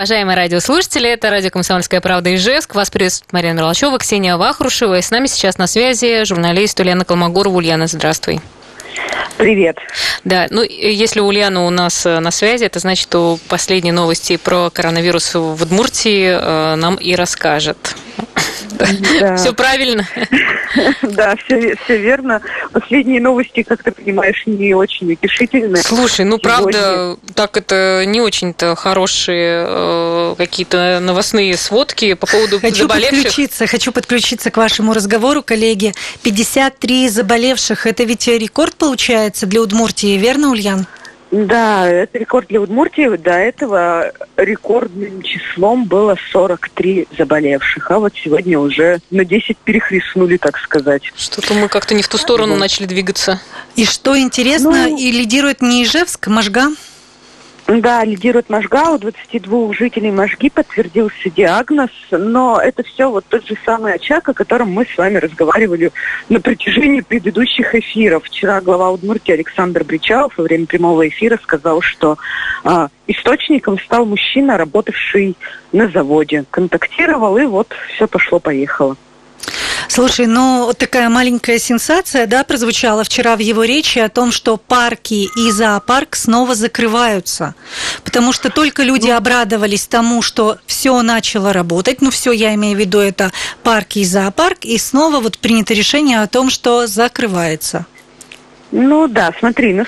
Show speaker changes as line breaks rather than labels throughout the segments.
Уважаемые радиослушатели, это радио «Комсомольская правда» Ижевск. Вас приветствует Марина Мерлачева, Ксения Вахрушева. И с нами сейчас на связи журналист Ульяна Колмогорова. Ульяна, здравствуй.
Привет.
Да, ну если Ульяна у нас э, на связи, это значит, что последние новости про коронавирус в Удмуртии э, нам и расскажет. Да. Все правильно?
Да, все, все верно. Последние новости, как ты понимаешь, не очень утешительные.
Слушай, ну Сегодня... правда, так это не очень-то хорошие э, какие-то новостные сводки по поводу
хочу
заболевших.
Подключиться, хочу подключиться к вашему разговору, коллеги. 53 заболевших, это ведь рекорд получается для Удмуртии, верно, Ульян?
Да, это рекорд для Удмуртии. До этого рекордным числом было 43 заболевших. А вот сегодня уже на 10 перехлестнули, так сказать.
Что-то мы как-то не в ту сторону вот. начали двигаться.
И что интересно, ну, и лидирует не Ижевск, Можга?
Да, лидирует Можга. У 22 жителей Можги подтвердился диагноз, но это все вот тот же самый очаг, о котором мы с вами разговаривали на протяжении предыдущих эфиров. Вчера глава Удмуртии Александр Бричалов во время прямого эфира сказал, что а, источником стал мужчина, работавший на заводе. Контактировал, и вот все пошло-поехало.
Слушай, ну такая маленькая сенсация, да, прозвучала вчера в его речи о том, что парки и зоопарк снова закрываются, потому что только люди ну. обрадовались тому, что все начало работать, ну все, я имею в виду это парки и зоопарк, и снова вот принято решение о том, что закрывается.
Ну да, смотри, ну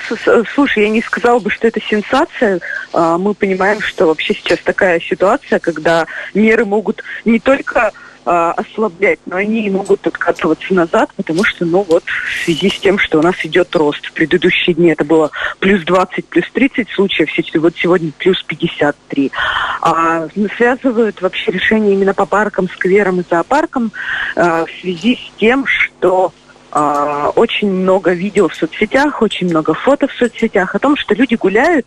слушай, я не сказала бы, что это сенсация. А, мы понимаем, что вообще сейчас такая ситуация, когда меры могут не только э, ослаблять, но они могут откатываться назад, потому что, ну вот, в связи с тем, что у нас идет рост. В предыдущие дни это было плюс 20, плюс 30 случаев, вот сегодня плюс 53. А, связывают вообще решение именно по паркам, скверам и зоопаркам э, в связи с тем, что а, очень много видео в соцсетях, очень много фото в соцсетях о том, что люди гуляют,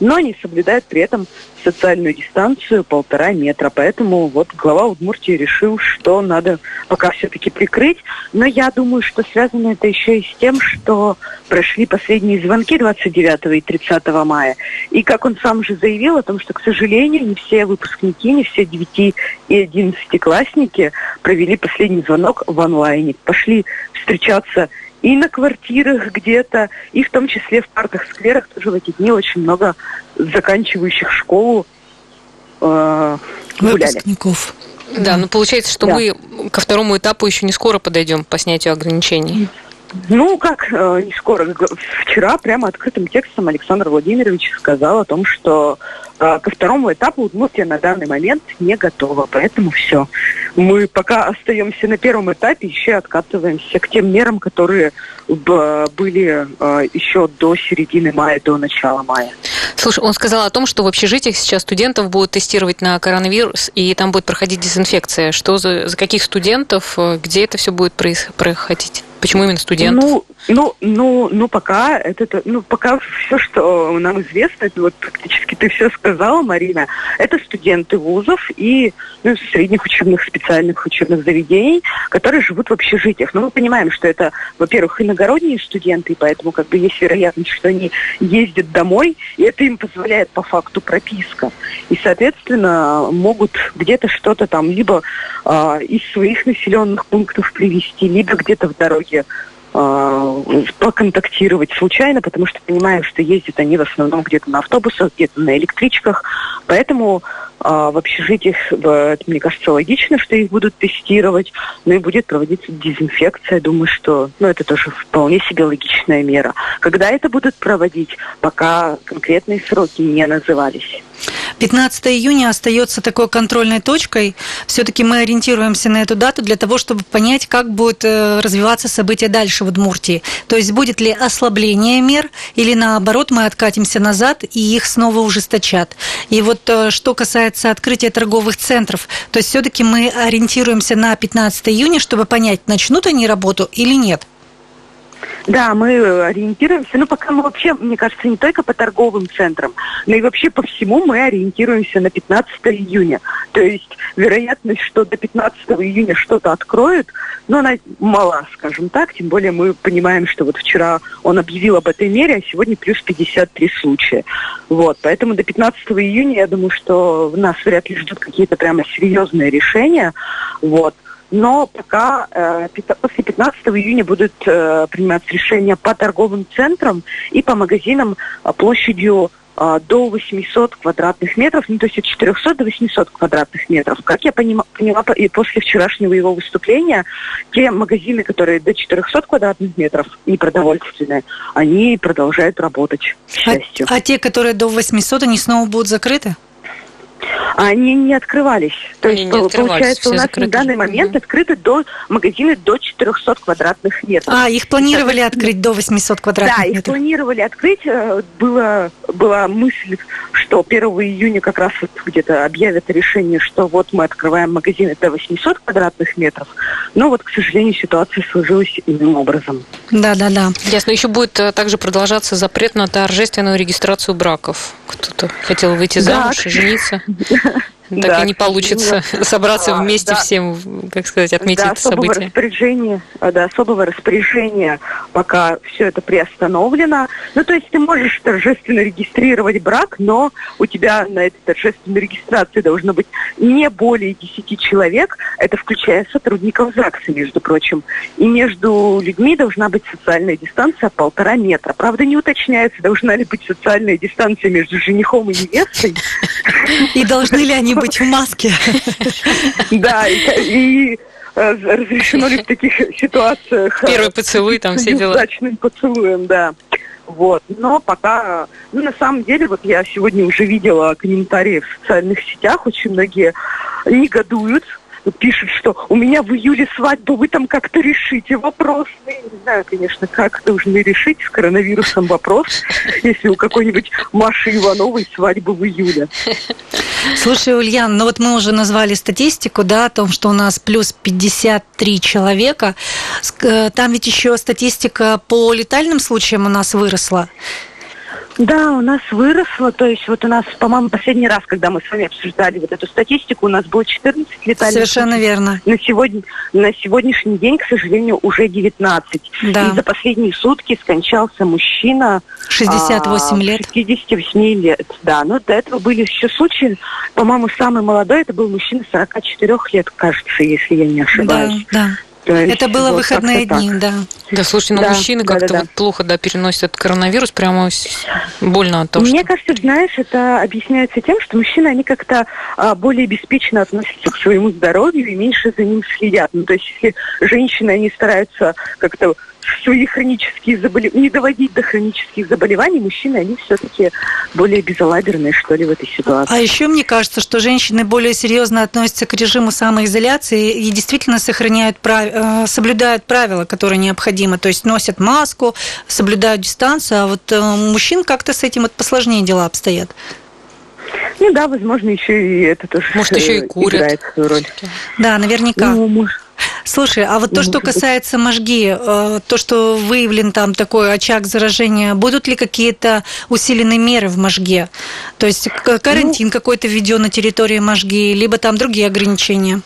но не соблюдают при этом социальную дистанцию полтора метра. Поэтому вот глава Удмуртии решил, что надо пока все-таки прикрыть. Но я думаю, что связано это еще и с тем, что прошли последние звонки 29 и 30 мая. И как он сам же заявил о том, что, к сожалению, не все выпускники, не все 9 и 11 классники провели последний звонок в онлайне. Пошли встречаться и на квартирах где-то, и в том числе в парках, скверах тоже в эти дни очень много заканчивающих школу
э, Выпускников.
Да, ну получается, что да. мы ко второму этапу еще не скоро подойдем по снятию ограничений.
Ну, как э, не скоро. Вчера прямо открытым текстом Александр Владимирович сказал о том, что э, ко второму этапу Удмуртия на данный момент не готова. Поэтому все. Мы пока остаемся на первом этапе, еще откатываемся к тем мерам, которые были э, еще до середины мая, до начала мая.
Слушай, он сказал о том, что в общежитиях сейчас студентов будут тестировать на коронавирус, и там будет проходить дезинфекция. Что за, за каких студентов, э, где это все будет происходить? Почему именно студентов?
Ну, ну, ну, ну, пока это, ну, пока все, что нам известно, это вот практически ты все сказала, Марина, это студенты вузов и ну, средних учебных, специальных учебных заведений, которые живут в общежитиях. Но мы понимаем, что это, во-первых, иногородние студенты, и поэтому как бы есть вероятность, что они ездят домой, и это им позволяет по факту прописка. И, соответственно, могут где-то что-то там либо э, из своих населенных пунктов привезти, либо где-то в дороге э, поконтактировать случайно, потому что понимаю, что ездят они в основном где-то на автобусах, где-то на электричках. Поэтому э, в общежитиях, это, мне кажется, логично, что их будут тестировать, ну и будет проводиться дезинфекция. Думаю, что ну, это тоже вполне себе логичная мера. Когда это будут проводить, пока конкретные сроки не назывались.
15 июня остается такой контрольной точкой. Все-таки мы ориентируемся на эту дату для того, чтобы понять, как будут э, развиваться события дальше в Удмуртии. То есть будет ли ослабление мер или наоборот мы откатимся назад и их снова ужесточат. И вот э, что касается открытия торговых центров, то есть все-таки мы ориентируемся на 15 июня, чтобы понять, начнут они работу или нет.
Да, мы ориентируемся, ну пока мы вообще, мне кажется, не только по торговым центрам, но и вообще по всему мы ориентируемся на 15 июня. То есть вероятность, что до 15 июня что-то откроют, но она мала, скажем так, тем более мы понимаем, что вот вчера он объявил об этой мере, а сегодня плюс 53 случая. Вот, поэтому до 15 июня, я думаю, что нас вряд ли ждут какие-то прямо серьезные решения. Вот но пока э, после 15 июня будут э, приниматься решения по торговым центрам и по магазинам э, площадью э, до 800 квадратных метров, ну, то есть от 400 до 800 квадратных метров. Как я понима, поняла и после вчерашнего его выступления, те магазины, которые до 400 квадратных метров, не продовольственные, они продолжают работать, к счастью.
А, а те, которые до 800, они снова будут закрыты?
Они не открывались. То они есть, получается, у нас закрыты. на данный момент угу. открыты до магазины до 400 квадратных метров.
А, их планировали Это, открыть до 800 квадратных
да,
метров?
Да, их планировали открыть. Э, было, была мысль, что 1 июня как раз вот где-то объявят решение, что вот мы открываем магазины до 800 квадратных метров. Но вот, к сожалению, ситуация сложилась иным образом.
Да, да, да.
Ясно. Еще будет э, также продолжаться запрет на торжественную регистрацию браков. Кто-то хотел выйти замуж да. и жениться. Так да, и не получится собраться вместе да, всем, как сказать, отметить да, это
особого событие. Распоряжения, да, особого распоряжения, пока все это приостановлено. Ну, то есть ты можешь торжественно регистрировать брак, но у тебя на этой торжественной регистрации должно быть не более 10 человек, это включая сотрудников ЗАГСа, между прочим. И между людьми должна быть социальная дистанция полтора метра. Правда, не уточняется, должна ли быть социальная дистанция между женихом и невестой.
И должны ли они быть в маске.
Да, и э, разрешено ли в таких ситуациях...
Э, Первый поцелуй, там все дела.
Удачным поцелуем, да. Вот. Но пока, ну, на самом деле, вот я сегодня уже видела комментарии в социальных сетях, очень многие негодуют пишет, что у меня в июле свадьба, вы там как-то решите вопрос. Ну, я не знаю, конечно, как должны решить с коронавирусом вопрос, если у какой-нибудь Маши Ивановой свадьба в июле.
Слушай, Ульян, ну вот мы уже назвали статистику, да, о том, что у нас плюс 53 человека. Э, там ведь еще статистика по летальным случаям у нас выросла.
Да, у нас выросло, то есть вот у нас, по-моему, последний раз, когда мы с вами обсуждали вот эту статистику, у нас было 14 летальных
Совершенно верно.
На, сегодня, на сегодняшний день, к сожалению, уже 19. Да. И за последние сутки скончался мужчина...
68 а, лет.
68 лет, да. Но до этого были еще случаи, по-моему, самый молодой, это был мужчина 44 лет, кажется, если я не ошибаюсь.
Да, да. Есть, это было вот выходные дни, так. да.
Да, слушайте, ну да, мужчины да, как-то да, да. вот плохо да, переносят коронавирус, прямо больно от того,
Мне что... кажется, знаешь, это объясняется тем, что мужчины, они как-то а, более беспечно относятся к своему здоровью и меньше за ним следят. Ну, то есть, если женщины, они стараются как-то свои хронические заболевания, не доводить до хронических заболеваний, мужчины, они все-таки более безалаберные, что ли, в этой ситуации.
А еще мне кажется, что женщины более серьезно относятся к режиму самоизоляции и действительно сохраняют, прав... Э, соблюдают правила, которые необходимы, то есть носят маску, соблюдают дистанцию, а вот э, мужчин как-то с этим вот посложнее дела обстоят.
Ну да, возможно, еще и это тоже
Может, еще и курят. играет
свою роль.
Да, наверняка. Ну, может, Слушай, а вот то, что касается мозги, э, то, что выявлен там такой очаг заражения, будут ли какие-то усиленные меры в мозге? То есть карантин ну, какой-то введен на территории мозги, либо там другие ограничения?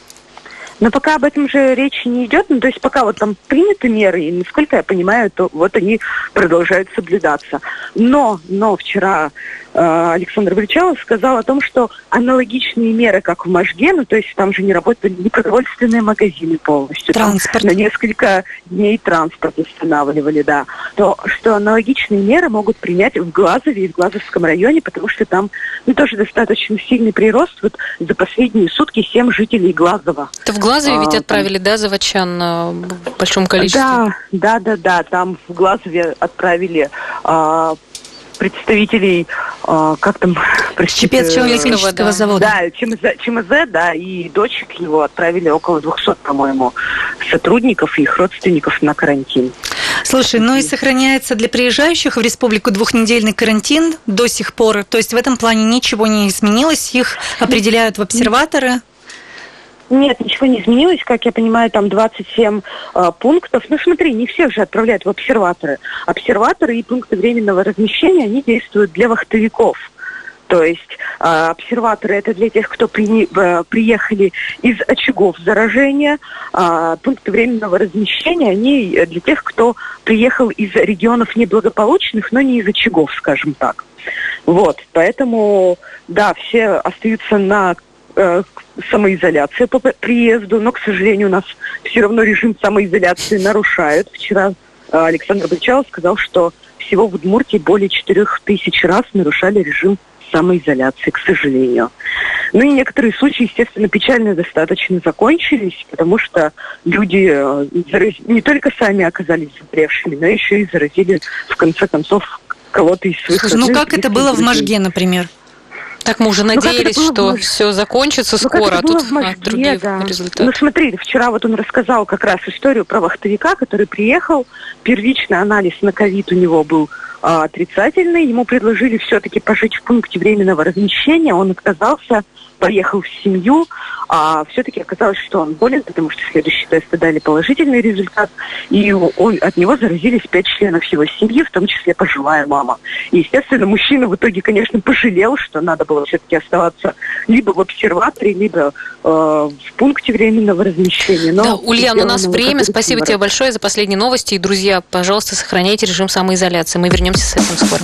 Но пока об этом же речи не идет, ну, то есть пока вот там приняты меры, и насколько я понимаю, то вот они продолжают соблюдаться. Но, но вчера Александр Вальчалов сказал о том, что аналогичные меры, как в Можге, ну то есть там же не работали не продовольственные магазины полностью,
транспорт.
Там на несколько дней транспорт устанавливали, да, то что аналогичные меры могут принять в Глазове и в Глазовском районе, потому что там ну, тоже достаточно сильный прирост. Вот за последние сутки семь жителей Глазова.
Это в Глазове а, ведь отправили, там... да, заводчан в большом количестве?
Да, да, да, да, там в Глазове отправили а, представителей, э, как там,
простите, Чепецкого да. завода.
Да, ЧМЗ, ЧМЗ, да, и дочек его отправили около 200, по-моему, сотрудников и их родственников на карантин.
Слушай, ну и сохраняется для приезжающих в республику двухнедельный карантин до сих пор. То есть в этом плане ничего не изменилось, их определяют в обсерваторы.
Нет, ничего не изменилось. Как я понимаю, там 27 э, пунктов. Ну, смотри, не всех же отправляют в обсерваторы. Обсерваторы и пункты временного размещения, они действуют для вахтовиков. То есть э, обсерваторы это для тех, кто при, э, приехали из очагов заражения. Э, пункты временного размещения, они для тех, кто приехал из регионов неблагополучных, но не из очагов, скажем так. Вот, поэтому, да, все остаются на э, самоизоляции по приезду, но, к сожалению, у нас все равно режим самоизоляции нарушают. Вчера э, Александр Бычалов сказал, что всего в Удмуртии более 4 тысяч раз нарушали режим самоизоляции, к сожалению. Ну и некоторые случаи, естественно, печально достаточно закончились, потому что люди э, не только сами оказались заболевшими, но еще и заразили, в конце концов, кого-то из своих
Слушай, ну как это было в Можге, например?
Так мы уже ну, надеялись, ну, что в... все закончится ну, скоро, а тут в Москве, другие да. результаты.
Ну смотри, вчера вот он рассказал как раз историю про вахтовика, который приехал, первичный анализ на ковид у него был а, отрицательный, ему предложили все-таки пожить в пункте временного размещения, он отказался, поехал в семью, а все-таки оказалось, что он болен, потому что следующие тесты дали положительный результат, и он, от него заразились пять членов его семьи, в том числе пожилая мама. И, естественно, мужчина в итоге, конечно, пожалел, что надо было все-таки оставаться либо в обсерваторе, либо э, в пункте временного размещения.
Но да, Ульяна, у нас время. Спасибо тебе большое за последние новости. И, друзья, пожалуйста, сохраняйте режим самоизоляции. Мы вернемся с этим скоро.